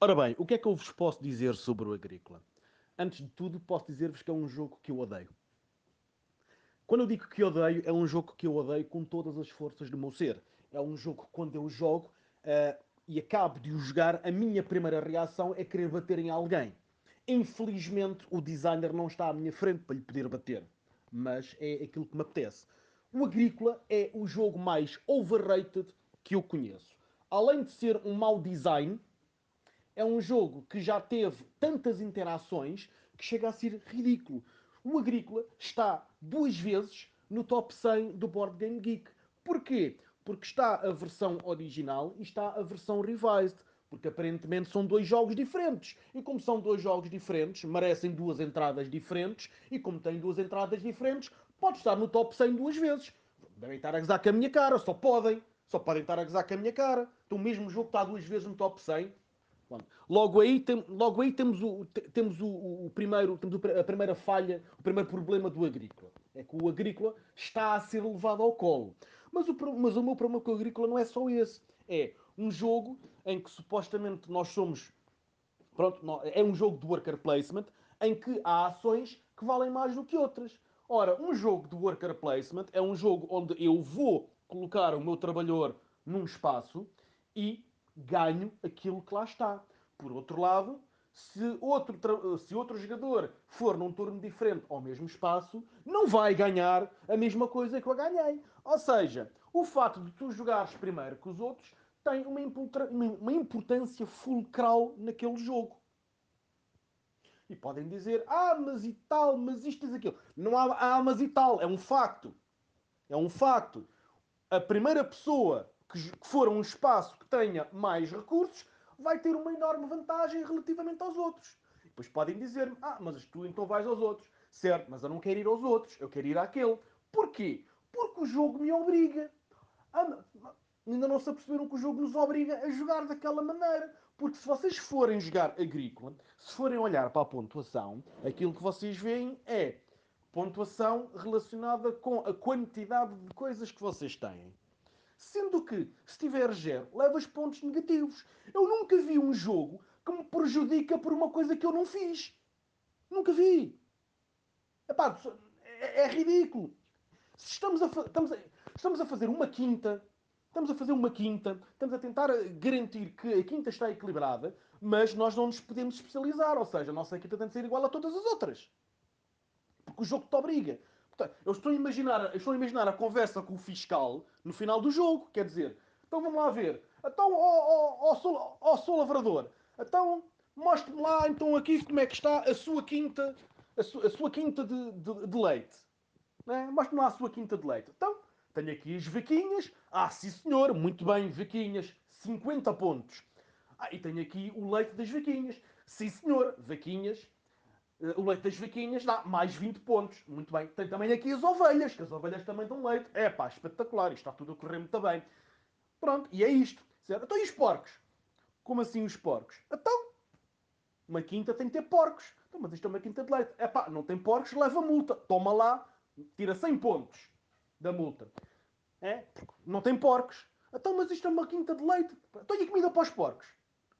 Ora bem, o que é que eu vos posso dizer sobre o Agrícola? Antes de tudo, posso dizer-vos que é um jogo que eu odeio. Quando eu digo que odeio, é um jogo que eu odeio com todas as forças do meu ser. É um jogo que quando eu jogo uh, e acabo de o jogar, a minha primeira reação é querer bater em alguém. Infelizmente, o designer não está à minha frente para lhe poder bater. Mas é aquilo que me apetece. O Agrícola é o jogo mais overrated que eu conheço. Além de ser um mau design, é um jogo que já teve tantas interações que chega a ser ridículo. O Agrícola está duas vezes no top 100 do Board Game Geek. Porquê? Porque está a versão original e está a versão revised. Porque aparentemente são dois jogos diferentes. E como são dois jogos diferentes, merecem duas entradas diferentes. E como têm duas entradas diferentes, pode estar no top 100 duas vezes. Devem estar a gozar com a minha cara, só podem. Só podem estar a gozar com a minha cara. Então o mesmo jogo está duas vezes no top 100 Logo aí, tem, logo aí temos, o, temos o, o, primeiro, temos a primeira falha, o primeiro problema do agrícola. É que o agrícola está a ser levado ao colo. Mas o, mas o meu problema com o agrícola não é só esse. É um jogo em que supostamente nós somos. Pronto, é um jogo de worker placement em que há ações que valem mais do que outras. Ora, um jogo de worker placement é um jogo onde eu vou colocar o meu trabalhador num espaço e ganho aquilo que lá está. Por outro lado, se outro, se outro jogador for num turno diferente ao mesmo espaço, não vai ganhar a mesma coisa que eu ganhei. Ou seja, o fato de tu jogares primeiro que os outros tem uma, uma importância fulcral naquele jogo. E podem dizer, ah, mas e tal, mas isto e aquilo. Não há ah, mas e tal, é um facto. É um facto. A primeira pessoa que for um espaço que tenha mais recursos, vai ter uma enorme vantagem relativamente aos outros. Depois podem dizer-me, ah, mas tu então vais aos outros. Certo, mas eu não quero ir aos outros, eu quero ir àquele. Porquê? Porque o jogo me obriga. Ah, ainda não se aperceberam que o jogo nos obriga a jogar daquela maneira. Porque se vocês forem jogar agrícola, se forem olhar para a pontuação, aquilo que vocês veem é pontuação relacionada com a quantidade de coisas que vocês têm. Sendo que, se tiver zero, levas pontos negativos. Eu nunca vi um jogo que me prejudica por uma coisa que eu não fiz. Nunca vi. Epá, é, é ridículo. Se estamos a, estamos, a, estamos a fazer uma quinta, estamos a fazer uma quinta, estamos a tentar garantir que a quinta está equilibrada, mas nós não nos podemos especializar. Ou seja, a nossa quinta tem de ser igual a todas as outras. Porque o jogo te obriga. Eu estou a imaginar, estou a imaginar a conversa com o fiscal no final do jogo. Quer dizer, então vamos lá ver. Então, ó, Sol Lavrador, então mostre-me lá então aqui como é que está a sua quinta, a, su, a sua quinta de, de, de leite. Né? Mostre-me lá a sua quinta de leite. Então, tenho aqui as vaquinhas. Ah, sim senhor, muito bem, vaquinhas, 50 pontos. Ah, e tenho aqui o leite das vaquinhas. Sim senhor, vaquinhas, o leite das vaquinhas dá mais 20 pontos. Muito bem. Tem também aqui as ovelhas, que as ovelhas também dão leite. É pá, espetacular. Isto está tudo a correr muito bem. Pronto, e é isto. Certo? Então e os porcos? Como assim os porcos? Então, uma quinta tem que ter porcos. Então, mas isto é uma quinta de leite. É pá, não tem porcos, leva multa. Toma lá, tira 100 pontos da multa. É? Não tem porcos. Então, mas isto é uma quinta de leite. Então e comida para os porcos?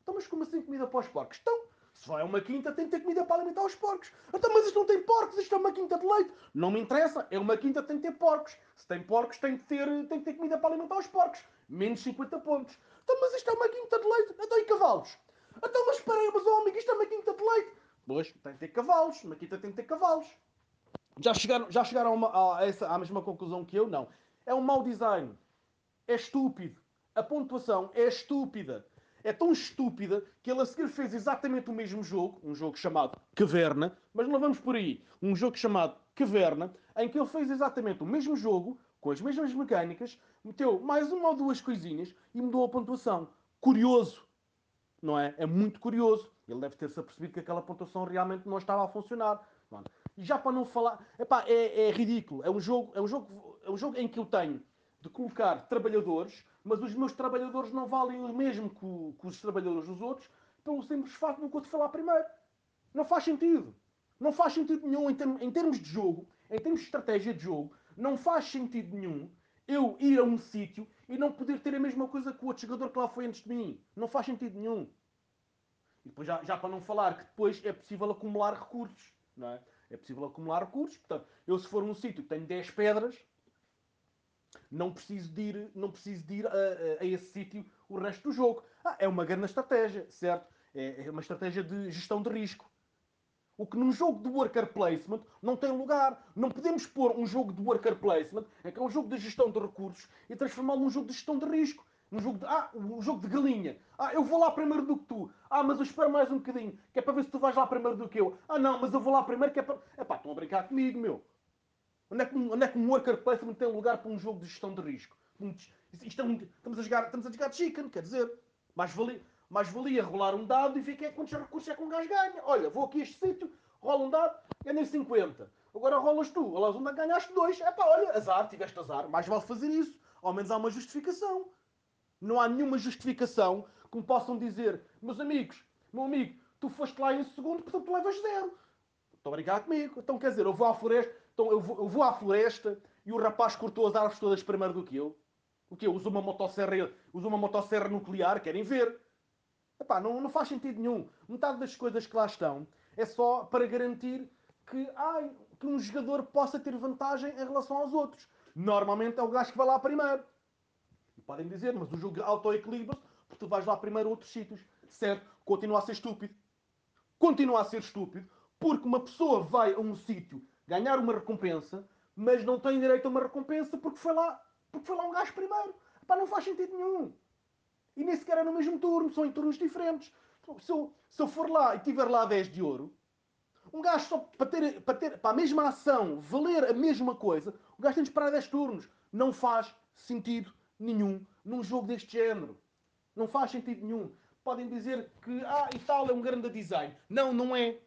Então, mas como assim comida para os porcos? Então, se vai a uma quinta, tem que ter comida para alimentar os porcos. Então, mas isto não tem porcos, isto é uma quinta de leite. Não me interessa, é uma quinta, tem que ter porcos. Se tem porcos, tem que ter, tem que ter comida para alimentar os porcos. Menos 50 pontos. Então, mas isto é uma quinta de leite. Então, e cavalos? Então, mas espera aí, mas oh, amigo, isto é uma quinta de leite. Pois, tem que ter cavalos. Uma quinta tem que ter cavalos. Já chegaram, já chegaram a, uma, a essa, à mesma conclusão que eu? Não. É um mau design. É estúpido. A pontuação é estúpida é tão estúpida que ele a seguir fez exatamente o mesmo jogo, um jogo chamado Caverna, mas não vamos por aí, um jogo chamado Caverna, em que ele fez exatamente o mesmo jogo, com as mesmas mecânicas, meteu mais uma ou duas coisinhas e mudou a pontuação. Curioso, não é? É muito curioso. Ele deve ter-se apercebido que aquela pontuação realmente não estava a funcionar. E já para não falar, epá, é, é ridículo. É um jogo, é um jogo, é um jogo em que eu tenho de colocar trabalhadores, mas os meus trabalhadores não valem o mesmo que, que os trabalhadores dos outros, pelo simples facto do que eu te falar primeiro. Não faz sentido. Não faz sentido nenhum em, termos, em termos de jogo, em termos de estratégia de jogo, não faz sentido nenhum eu ir a um sítio e não poder ter a mesma coisa que o outro jogador que lá foi antes de mim. Não faz sentido nenhum. E depois já, já para não falar que depois é possível acumular recursos, não é? É possível acumular recursos. Portanto, eu se for num sítio que tenho 10 pedras, não preciso de ir, não preciso de ir a, a, a esse sítio o resto do jogo. Ah, é uma grande estratégia, certo? É, é uma estratégia de gestão de risco. O que num jogo de worker placement não tem lugar. Não podemos pôr um jogo de worker placement, é que é um jogo de gestão de recursos, e transformá-lo num jogo de gestão de risco. Num jogo de. Ah, um jogo de galinha. Ah, eu vou lá primeiro do que tu. Ah, mas eu espero mais um bocadinho, que é para ver se tu vais lá primeiro do que eu. Ah, não, mas eu vou lá primeiro, que é para. É estão a brincar comigo, meu. Onde é, que, onde é que um worker placement tem lugar para um jogo de gestão de risco? Isto é um, estamos, a jogar, estamos a jogar chicken, quer dizer, mais valia, mais valia rolar um dado e ver é, quantos recursos é que um gajo ganha. Olha, vou aqui a este sítio, rolo um dado, ganhei 50. Agora rolas tu, rolas um, ganhaste dois. É pá, olha, azar, tiveste azar. Mais vale fazer isso. Ao menos há uma justificação. Não há nenhuma justificação que me possam dizer, meus amigos, meu amigo, tu foste lá em segundo, portanto tu levas zero. Estão a brincar comigo. Então quer dizer, eu vou à floresta, então eu vou, eu vou à floresta e o rapaz cortou as árvores todas primeiro do que eu. O quê? Usa uma motosserra, usa uma motosserra nuclear, querem ver? Epá, não, não faz sentido nenhum. Metade das coisas que lá estão é só para garantir que, ai, que um jogador possa ter vantagem em relação aos outros. Normalmente é o gajo que vai lá primeiro. E podem dizer, mas o jogo auto-equilibra-se porque tu vais lá primeiro a outros sítios. Certo? Continua a ser estúpido. Continua a ser estúpido porque uma pessoa vai a um sítio ganhar uma recompensa, mas não tem direito a uma recompensa porque foi lá porque foi lá um gajo primeiro. Pá, não faz sentido nenhum. E nem sequer é no mesmo turno, são em turnos diferentes. Se eu, se eu for lá e tiver lá 10 de ouro, um gajo só para ter, para ter para a mesma ação valer a mesma coisa, o gajo tem de esperar 10 turnos. Não faz sentido nenhum num jogo deste género. Não faz sentido nenhum. Podem dizer que, ah, e tal, é um grande design. Não, não é.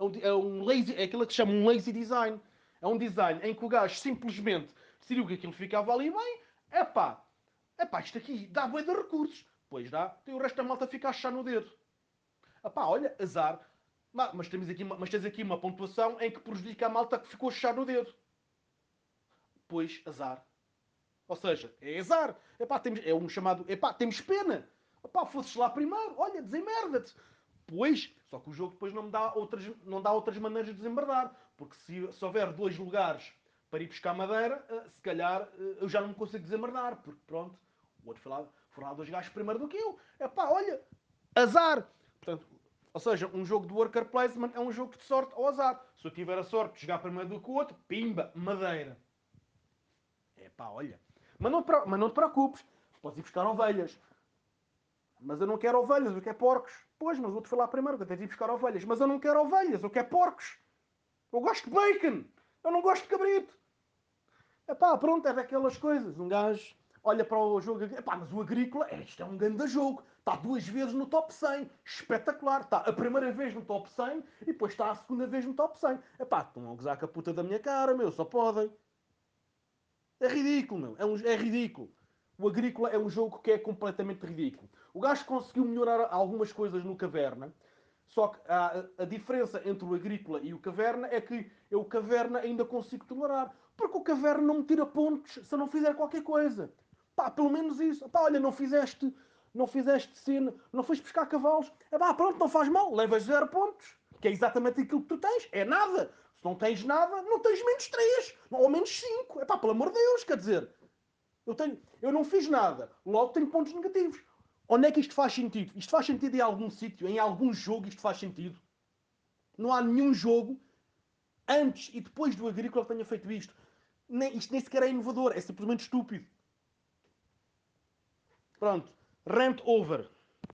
É um, é um lazy, é aquilo que se chama um lazy design. É um design em que o gajo simplesmente decidiu que aquilo ficava ali bem, é pá, isto aqui dá bem de recursos. Pois dá, tem o resto da malta fica a achar no dedo. Epá, olha, azar. Mas temos aqui, mas tens aqui uma pontuação em que prejudica a malta que ficou a achar no dedo. Pois, azar. Ou seja, é azar. Epá, temos, é um chamado, epá, temos pena. Epá, fosses lá primeiro, olha, desemmerda-te. Pois, só que o jogo depois não dá outras, não dá outras maneiras de desembardar. Porque se, se houver dois lugares para ir buscar madeira, eh, se calhar eh, eu já não me consigo desemmerdar, porque pronto, o outro foi lá, foram lá dois gajos primeiro do que eu. É pá, olha, azar. Portanto, ou seja, um jogo de worker placement é um jogo de sorte ou azar. Se eu tiver a sorte de jogar primeiro do que o outro, pimba, madeira. É pá, olha. Mas não, mas não te preocupes, podes ir buscar ovelhas. Mas eu não quero ovelhas, eu quero porcos. Pois, mas o outro foi lá primeiro, eu tenho de ir buscar ovelhas. Mas eu não quero ovelhas, eu quero porcos. Eu gosto de bacon. Eu não gosto de cabrito. Epá, pronto, é daquelas coisas. Um gajo olha para o jogo. Epá, mas o Agrícola, é, isto é um grande jogo. Está duas vezes no top 100. Espetacular. Está a primeira vez no top 100 e depois está a segunda vez no top 100. Epá, estão a gozar com a puta da minha cara, meu. Só podem. É ridículo, meu. É, um, é ridículo. O Agrícola é um jogo que é completamente ridículo. O gajo conseguiu melhorar algumas coisas no Caverna. Só que a, a diferença entre o Agrícola e o Caverna é que eu o Caverna ainda consigo tolerar. Porque o caverna não me tira pontos se eu não fizer qualquer coisa. Pá, pelo menos isso. Pá, olha, não fizeste, não fizeste cena, não foste buscar cavalos. É pá, pronto, não faz mal, levas zero pontos. Que é exatamente aquilo que tu tens. É nada. Se não tens nada, não tens menos 3. Ou menos 5. É pá, pelo amor de Deus, quer dizer. Eu, tenho, eu não fiz nada. Logo tenho pontos negativos. Onde é que isto faz sentido? Isto faz sentido em algum sítio, em algum jogo isto faz sentido. Não há nenhum jogo antes e depois do agrícola que tenha feito isto nem, isto nem sequer é inovador, é simplesmente estúpido. Pronto, rant over.